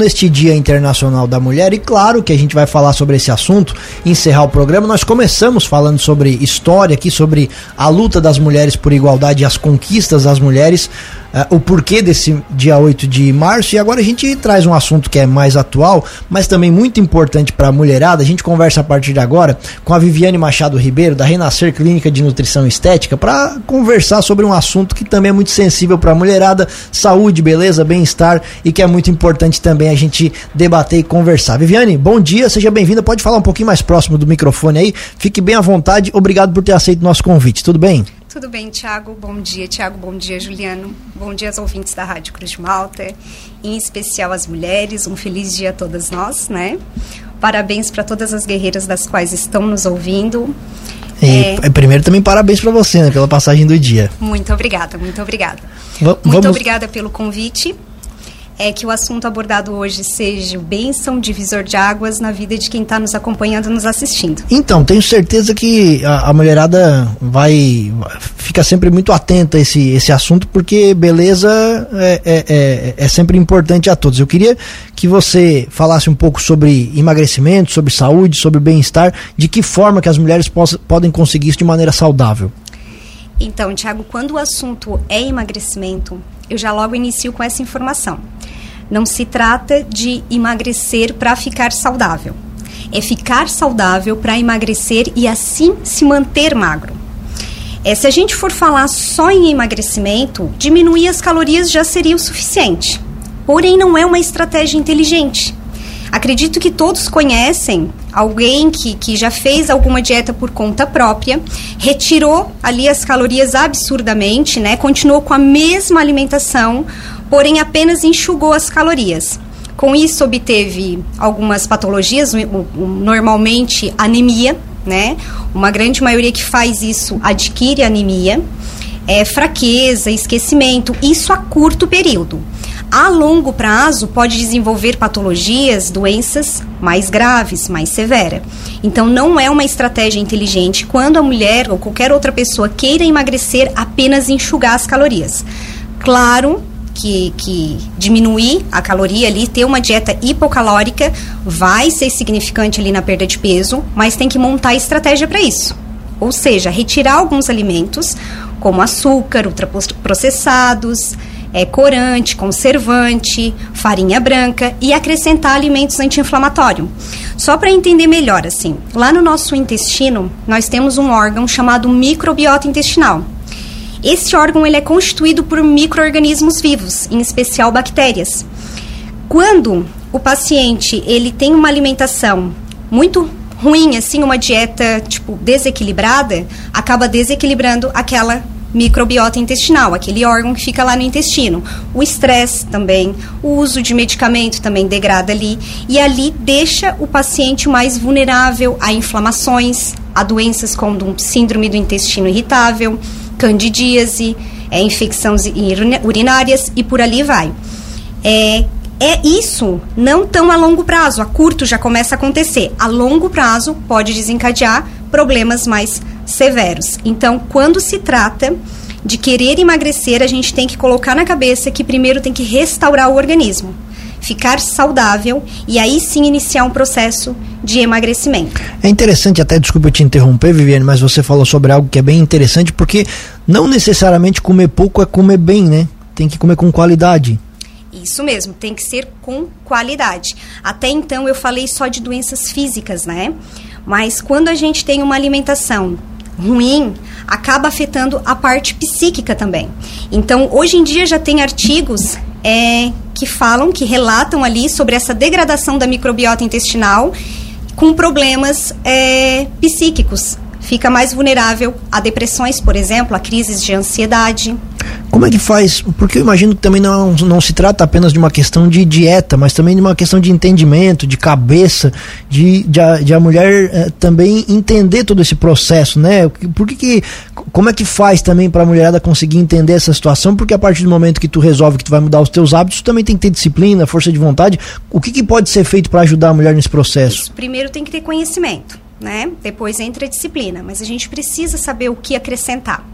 Neste Dia Internacional da Mulher, e claro que a gente vai falar sobre esse assunto, encerrar o programa. Nós começamos falando sobre história aqui, sobre a luta das mulheres por igualdade e as conquistas das mulheres uh, o porquê desse dia 8 de março. E agora a gente traz um assunto que é mais atual, mas também muito importante para a mulherada. A gente conversa a partir de agora com a Viviane Machado Ribeiro, da Renascer Clínica de Nutrição Estética, para conversar sobre um assunto que também é muito sensível para a mulherada: saúde, beleza, bem-estar e que é muito importante também a gente debater e conversar. Viviane, bom dia, seja bem-vinda. Pode falar um pouquinho mais próximo do microfone aí. Fique bem à vontade. Obrigado por ter aceito nosso convite. Tudo bem? Tudo bem, Tiago? Bom dia, Tiago. Bom dia, Juliano. Bom dia aos ouvintes da Rádio Cruz de Malta, em especial as mulheres. Um feliz dia a todas nós, né? Parabéns para todas as guerreiras das quais estão nos ouvindo. E é... primeiro também parabéns para você, né, pela passagem do dia. Muito obrigada, muito obrigada. V muito vamos... obrigada pelo convite é que o assunto abordado hoje seja o bênção divisor de águas na vida de quem está nos acompanhando, nos assistindo. Então, tenho certeza que a, a, mulherada vai fica sempre muito atenta a esse, esse assunto, porque beleza é, é, é, é sempre importante a todos. Eu queria que você falasse um pouco sobre emagrecimento, sobre saúde, sobre bem-estar, de que forma que as mulheres podem conseguir isso de maneira saudável. Então, Tiago, quando o assunto é emagrecimento, eu já logo inicio com essa informação. Não se trata de emagrecer para ficar saudável. É ficar saudável para emagrecer e assim se manter magro. É, se a gente for falar só em emagrecimento, diminuir as calorias já seria o suficiente. Porém, não é uma estratégia inteligente. Acredito que todos conhecem alguém que, que já fez alguma dieta por conta própria, retirou ali as calorias absurdamente, né? Continuou com a mesma alimentação, porém apenas enxugou as calorias. Com isso obteve algumas patologias, normalmente anemia, né? Uma grande maioria que faz isso adquire anemia, é, fraqueza, esquecimento, isso a curto período. A longo prazo pode desenvolver patologias, doenças mais graves, mais severas. Então não é uma estratégia inteligente quando a mulher ou qualquer outra pessoa queira emagrecer apenas enxugar as calorias. Claro que, que diminuir a caloria ali, ter uma dieta hipocalórica, vai ser significante ali na perda de peso, mas tem que montar estratégia para isso. Ou seja, retirar alguns alimentos, como açúcar, ultraprocessados, é, corante, conservante, farinha branca e acrescentar alimentos anti-inflamatórios. Só para entender melhor, assim, lá no nosso intestino, nós temos um órgão chamado microbiota intestinal. Esse órgão ele é constituído por microorganismos vivos, em especial bactérias. Quando o paciente ele tem uma alimentação muito ruim, assim, uma dieta tipo desequilibrada, acaba desequilibrando aquela microbiota intestinal, aquele órgão que fica lá no intestino. O estresse também, o uso de medicamento também degrada ali e ali deixa o paciente mais vulnerável a inflamações, a doenças como síndrome do intestino irritável, candidíase, é, infecções urinárias e por ali vai. É, é isso não tão a longo prazo, a curto já começa a acontecer. A longo prazo pode desencadear problemas mais severos. Então, quando se trata de querer emagrecer, a gente tem que colocar na cabeça que primeiro tem que restaurar o organismo ficar saudável e aí sim iniciar um processo de emagrecimento. É interessante, até desculpa eu te interromper, Viviane, mas você falou sobre algo que é bem interessante, porque não necessariamente comer pouco é comer bem, né? Tem que comer com qualidade. Isso mesmo, tem que ser com qualidade. Até então eu falei só de doenças físicas, né? Mas quando a gente tem uma alimentação ruim, acaba afetando a parte psíquica também. Então, hoje em dia já tem artigos é, que falam, que relatam ali sobre essa degradação da microbiota intestinal com problemas é, psíquicos. Fica mais vulnerável a depressões, por exemplo, a crises de ansiedade. Como é que faz? Porque eu imagino que também não, não se trata apenas de uma questão de dieta, mas também de uma questão de entendimento, de cabeça, de, de, a, de a mulher eh, também entender todo esse processo, né? Por que, que como é que faz também para a mulherada conseguir entender essa situação? Porque a partir do momento que tu resolve que tu vai mudar os teus hábitos, tu também tem que ter disciplina, força de vontade. O que, que pode ser feito para ajudar a mulher nesse processo? Isso, primeiro tem que ter conhecimento, né? Depois entra a disciplina, mas a gente precisa saber o que acrescentar.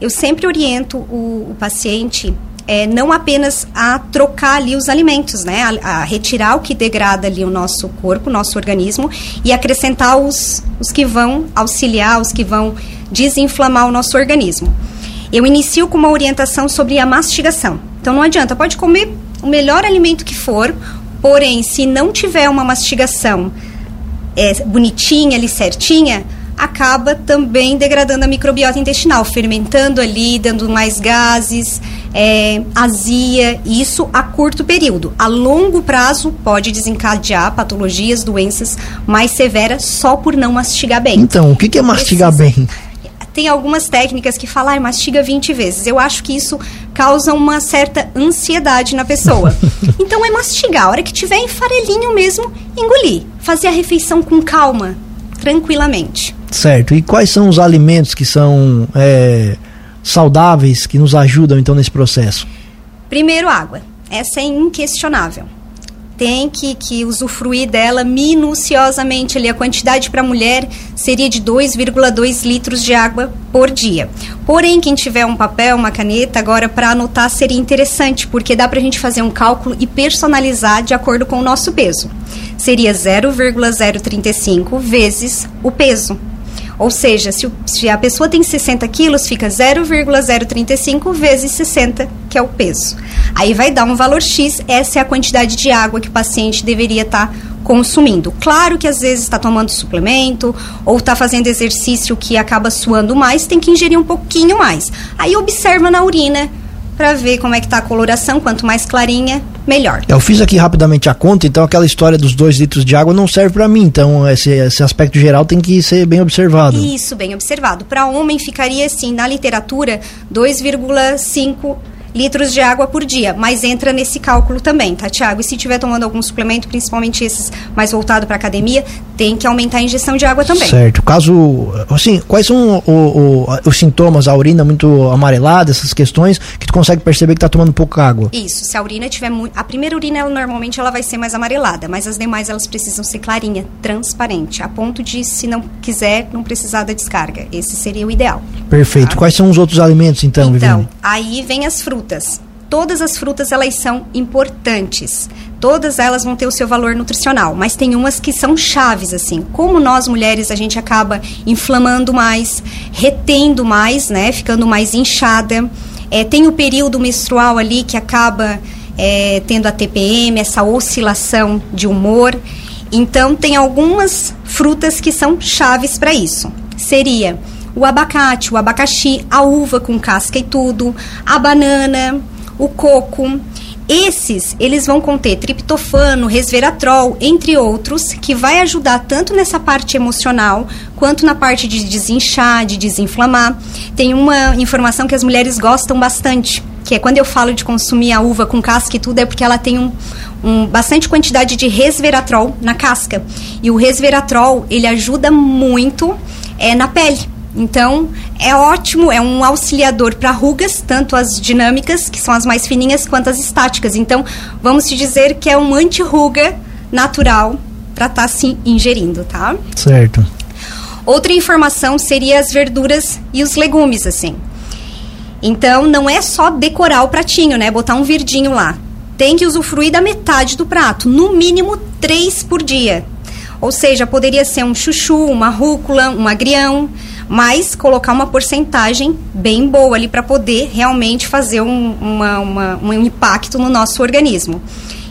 Eu sempre oriento o, o paciente é, não apenas a trocar ali os alimentos, né? A, a, retirar o que degrada ali o nosso corpo, o nosso organismo e acrescentar os, os que vão auxiliar, os que vão desinflamar o nosso organismo. Eu inicio com uma orientação sobre a mastigação. Então não adianta, pode comer o melhor alimento que for, porém, se não tiver uma mastigação é, bonitinha ali, certinha, acaba também degradando a microbiota intestinal, fermentando ali, dando mais gases, é, azia, isso a curto período. A longo prazo pode desencadear patologias, doenças mais severas só por não mastigar bem. Então, o que, que é mastigar Precisa. bem? Tem algumas técnicas que falam, ah, mastiga 20 vezes. Eu acho que isso causa uma certa ansiedade na pessoa. então é mastigar. A hora que tiver em farelinho mesmo, engolir. Fazer a refeição com calma, tranquilamente. Certo. E quais são os alimentos que são é, saudáveis, que nos ajudam então nesse processo? Primeiro, água. Essa é inquestionável. Tem que, que usufruir dela minuciosamente. Ali, a quantidade para a mulher seria de 2,2 litros de água por dia. Porém, quem tiver um papel, uma caneta, agora para anotar seria interessante, porque dá para a gente fazer um cálculo e personalizar de acordo com o nosso peso. Seria 0,035 vezes o peso. Ou seja, se, se a pessoa tem 60 quilos, fica 0,035 vezes 60, que é o peso. Aí vai dar um valor X, essa é a quantidade de água que o paciente deveria estar tá consumindo. Claro que às vezes está tomando suplemento ou está fazendo exercício que acaba suando mais, tem que ingerir um pouquinho mais. Aí observa na urina para ver como é que tá a coloração, quanto mais clarinha, melhor. Eu fiz aqui rapidamente a conta, então aquela história dos dois litros de água não serve para mim, então esse, esse aspecto geral tem que ser bem observado. Isso, bem observado. Para homem ficaria assim, na literatura, 2,5 litros de água por dia, mas entra nesse cálculo também, tá, Tiago? E se estiver tomando algum suplemento, principalmente esses mais voltado para academia, tem que aumentar a ingestão de água também. Certo. Caso, assim, quais são o, o, os sintomas, a urina muito amarelada, essas questões, que tu consegue perceber que está tomando pouca água? Isso, se a urina tiver muito... A primeira urina, ela, normalmente, ela vai ser mais amarelada, mas as demais, elas precisam ser clarinha, transparente, a ponto de, se não quiser, não precisar da descarga. Esse seria o ideal. Perfeito. Tá? Quais são os outros alimentos, então, Então, Viviane? aí vem as frutas frutas. Todas as frutas elas são importantes. Todas elas vão ter o seu valor nutricional, mas tem umas que são chaves assim. Como nós mulheres a gente acaba inflamando mais, retendo mais, né, ficando mais inchada. É, tem o período menstrual ali que acaba é, tendo a TPM, essa oscilação de humor. Então tem algumas frutas que são chaves para isso. Seria o abacate, o abacaxi, a uva com casca e tudo, a banana, o coco. Esses, eles vão conter triptofano, resveratrol, entre outros, que vai ajudar tanto nessa parte emocional quanto na parte de desinchar, de desinflamar. Tem uma informação que as mulheres gostam bastante, que é quando eu falo de consumir a uva com casca e tudo, é porque ela tem um, um, bastante quantidade de resveratrol na casca. E o resveratrol, ele ajuda muito é, na pele. Então, é ótimo, é um auxiliador para rugas, tanto as dinâmicas, que são as mais fininhas, quanto as estáticas. Então, vamos te dizer que é um anti-ruga natural para estar tá, se ingerindo, tá? Certo. Outra informação seria as verduras e os legumes, assim. Então, não é só decorar o pratinho, né? Botar um verdinho lá. Tem que usufruir da metade do prato, no mínimo três por dia. Ou seja, poderia ser um chuchu, uma rúcula, um agrião, mas colocar uma porcentagem bem boa ali para poder realmente fazer um, uma, uma, um impacto no nosso organismo.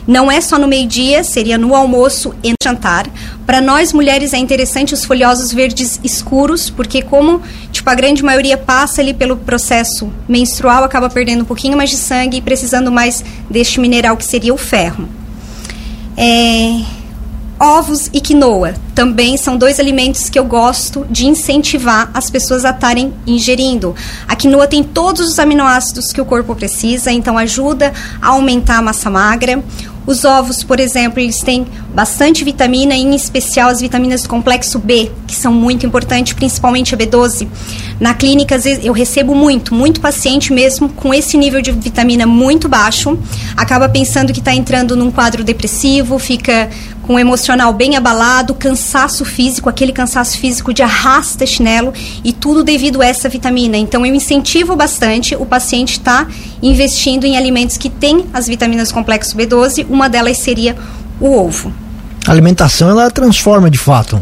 Não é só no meio-dia, seria no almoço e no jantar. Para nós mulheres é interessante os folhosos verdes escuros, porque como tipo a grande maioria passa ali pelo processo menstrual, acaba perdendo um pouquinho mais de sangue e precisando mais deste mineral que seria o ferro. É, Ovos e quinoa também são dois alimentos que eu gosto de incentivar as pessoas a estarem ingerindo. A quinoa tem todos os aminoácidos que o corpo precisa, então ajuda a aumentar a massa magra. Os ovos, por exemplo, eles têm bastante vitamina, em especial as vitaminas do complexo B, que são muito importantes, principalmente a B12. Na clínica, às vezes, eu recebo muito, muito paciente mesmo com esse nível de vitamina muito baixo, acaba pensando que está entrando num quadro depressivo, fica com o emocional bem abalado, cansaço físico, aquele cansaço físico de arrasta chinelo e tudo devido a essa vitamina. Então eu incentivo bastante o paciente estar tá investindo em alimentos que têm as vitaminas complexo B12, uma delas seria o ovo. A alimentação ela transforma de fato.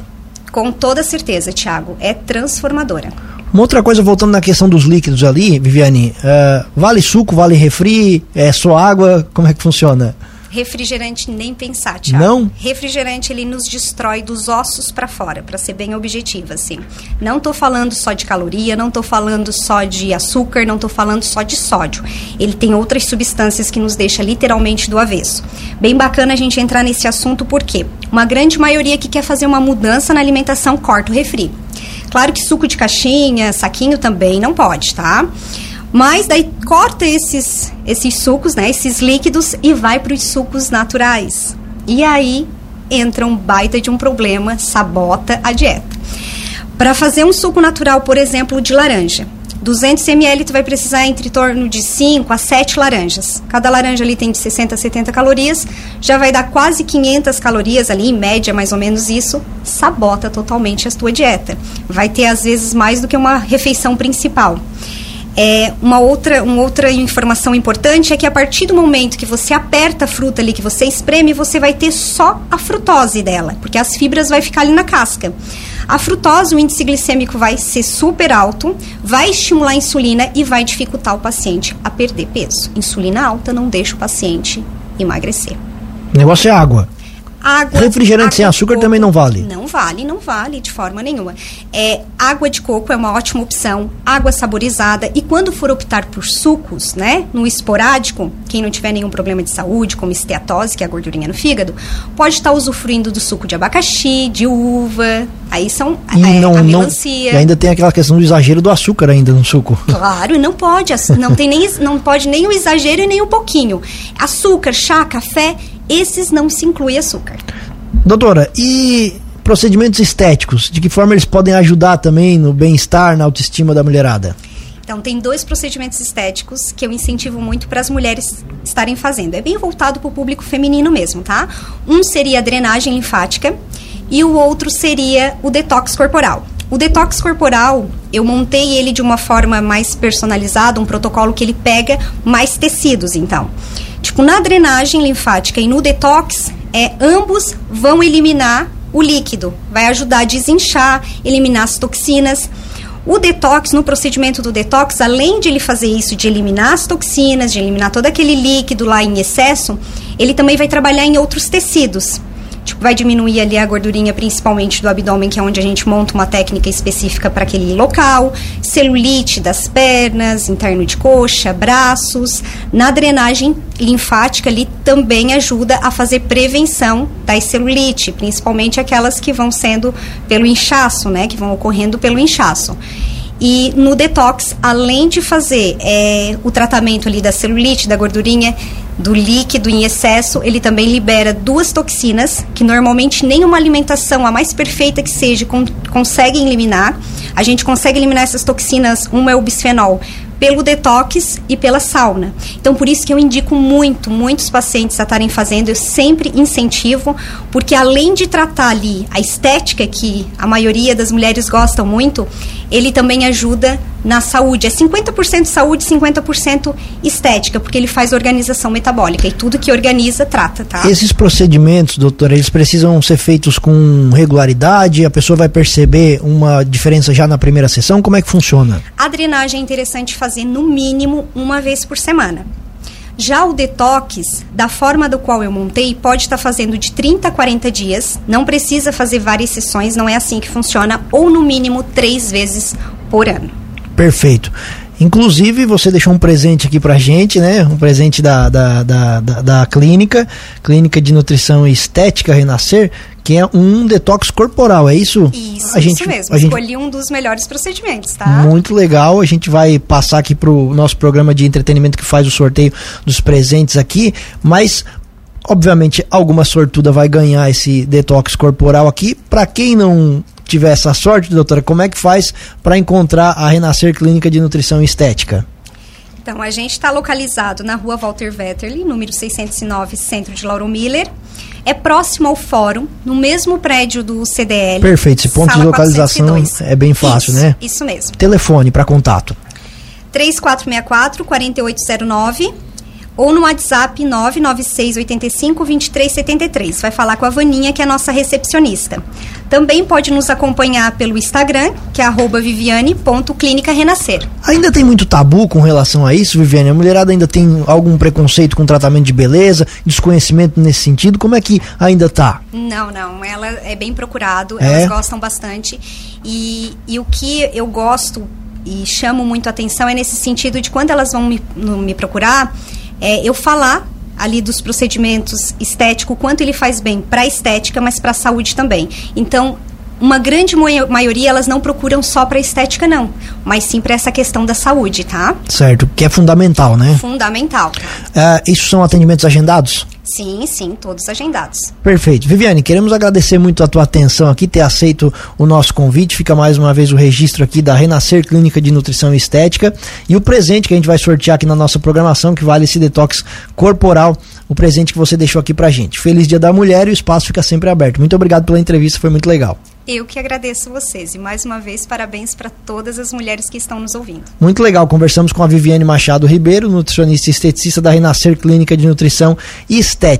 Com toda certeza, Tiago, é transformadora. Uma outra coisa, voltando na questão dos líquidos ali, Viviane, uh, vale suco, vale refri, é só água, como é que funciona? Refrigerante nem pensar, Thiago. Não? Refrigerante ele nos destrói dos ossos para fora, para ser bem objetiva, assim. Não tô falando só de caloria, não tô falando só de açúcar, não tô falando só de sódio. Ele tem outras substâncias que nos deixa literalmente do avesso. Bem bacana a gente entrar nesse assunto porque uma grande maioria que quer fazer uma mudança na alimentação corta o refri. Claro que suco de caixinha, saquinho também não pode, tá? Mas daí corta esses, esses sucos, né, esses líquidos e vai para os sucos naturais. E aí entra um baita de um problema, sabota a dieta. Para fazer um suco natural, por exemplo, de laranja, 200 ml tu vai precisar entre torno de 5 a 7 laranjas. Cada laranja ali tem de 60 a 70 calorias, já vai dar quase 500 calorias ali, em média mais ou menos isso, sabota totalmente a tua dieta. Vai ter às vezes mais do que uma refeição principal. É, uma, outra, uma outra informação importante é que a partir do momento que você aperta a fruta ali, que você espreme, você vai ter só a frutose dela, porque as fibras vai ficar ali na casca. A frutose, o índice glicêmico vai ser super alto, vai estimular a insulina e vai dificultar o paciente a perder peso. Insulina alta não deixa o paciente emagrecer. O negócio é água. Água, Refrigerante água sem açúcar também não vale? Não vale, não vale de forma nenhuma. É, água de coco é uma ótima opção, água saborizada. E quando for optar por sucos, né, no esporádico, quem não tiver nenhum problema de saúde, como esteatose, que é a gordurinha no fígado, pode estar usufruindo do suco de abacaxi, de uva. Aí são e é, não, a não, melancia. E ainda tem aquela questão do exagero do açúcar ainda no suco. Claro, não pode, não tem nem não pode nem o exagero e nem um pouquinho. Açúcar, chá, café, esses não se inclui açúcar. Doutora, e procedimentos estéticos, de que forma eles podem ajudar também no bem-estar, na autoestima da mulherada? Então, tem dois procedimentos estéticos que eu incentivo muito para as mulheres estarem fazendo. É bem voltado para o público feminino mesmo, tá? Um seria a drenagem linfática e o outro seria o detox corporal. O detox corporal, eu montei ele de uma forma mais personalizada, um protocolo que ele pega mais tecidos, então. Tipo, na drenagem linfática e no detox, é, ambos vão eliminar o líquido, vai ajudar a desinchar, eliminar as toxinas. O detox, no procedimento do detox, além de ele fazer isso, de eliminar as toxinas, de eliminar todo aquele líquido lá em excesso, ele também vai trabalhar em outros tecidos. Tipo, vai diminuir ali a gordurinha, principalmente do abdômen, que é onde a gente monta uma técnica específica para aquele local, celulite das pernas, interno de coxa, braços. Na drenagem linfática ali também ajuda a fazer prevenção da celulite, principalmente aquelas que vão sendo pelo inchaço, né, que vão ocorrendo pelo inchaço. E no detox, além de fazer é, o tratamento ali da celulite, da gordurinha, do líquido em excesso, ele também libera duas toxinas que normalmente nenhuma alimentação, a mais perfeita que seja, con consegue eliminar. A gente consegue eliminar essas toxinas, uma é o bisfenol, pelo detox e pela sauna. Então, por isso que eu indico muito, muitos pacientes a estarem fazendo, eu sempre incentivo, porque além de tratar ali a estética, que a maioria das mulheres gostam muito, ele também ajuda na saúde. É 50% saúde, 50% estética, porque ele faz organização metabólica e tudo que organiza trata, tá? Esses procedimentos, doutora, eles precisam ser feitos com regularidade? A pessoa vai perceber uma diferença já na primeira sessão? Como é que funciona? A drenagem é interessante fazer no mínimo uma vez por semana. Já o detox, da forma do qual eu montei, pode estar fazendo de 30 a 40 dias. Não precisa fazer várias sessões, não é assim que funciona, ou no mínimo três vezes por ano. Perfeito. Inclusive, você deixou um presente aqui pra gente, né? Um presente da, da, da, da, da clínica, Clínica de Nutrição e Estética Renascer, que é um detox corporal, é isso? Isso, a gente, isso mesmo. A gente, Escolhi um dos melhores procedimentos, tá? Muito legal. A gente vai passar aqui pro nosso programa de entretenimento que faz o sorteio dos presentes aqui, mas obviamente alguma sortuda vai ganhar esse detox corporal aqui. Para quem não tiver essa sorte, doutora, como é que faz para encontrar a Renascer Clínica de Nutrição Estética? Então, a gente está localizado na rua Walter Vetterli, número 609, centro de Lauro Miller. É próximo ao fórum, no mesmo prédio do CDL. Perfeito, esse ponto de localização 402. é bem fácil, isso, né? Isso mesmo. Telefone para contato. 3464 4809 ou no WhatsApp 996852373. Vai falar com a Vaninha, que é a nossa recepcionista. Também pode nos acompanhar pelo Instagram, que é viviane.clínica-renascer. Ainda tem muito tabu com relação a isso, Viviane? A mulherada ainda tem algum preconceito com tratamento de beleza, desconhecimento nesse sentido? Como é que ainda tá? Não, não. Ela é bem procurado, é? elas gostam bastante. E, e o que eu gosto e chamo muito atenção é nesse sentido de quando elas vão me, me procurar, é, eu falar ali dos procedimentos estético, quanto ele faz bem para a estética, mas para a saúde também. Então, uma grande maioria elas não procuram só para estética não, mas sim para essa questão da saúde, tá? Certo, que é fundamental, né? Fundamental. Uh, isso são atendimentos agendados? Sim, sim, todos agendados. Perfeito. Viviane, queremos agradecer muito a tua atenção aqui, ter aceito o nosso convite. Fica mais uma vez o registro aqui da Renascer Clínica de Nutrição e Estética e o presente que a gente vai sortear aqui na nossa programação, que vale esse detox corporal, o presente que você deixou aqui pra gente. Feliz Dia da Mulher e o espaço fica sempre aberto. Muito obrigado pela entrevista, foi muito legal. Eu que agradeço vocês e mais uma vez parabéns para todas as mulheres que estão nos ouvindo. Muito legal, conversamos com a Viviane Machado Ribeiro, nutricionista e esteticista da Renascer Clínica de Nutrição e Estética.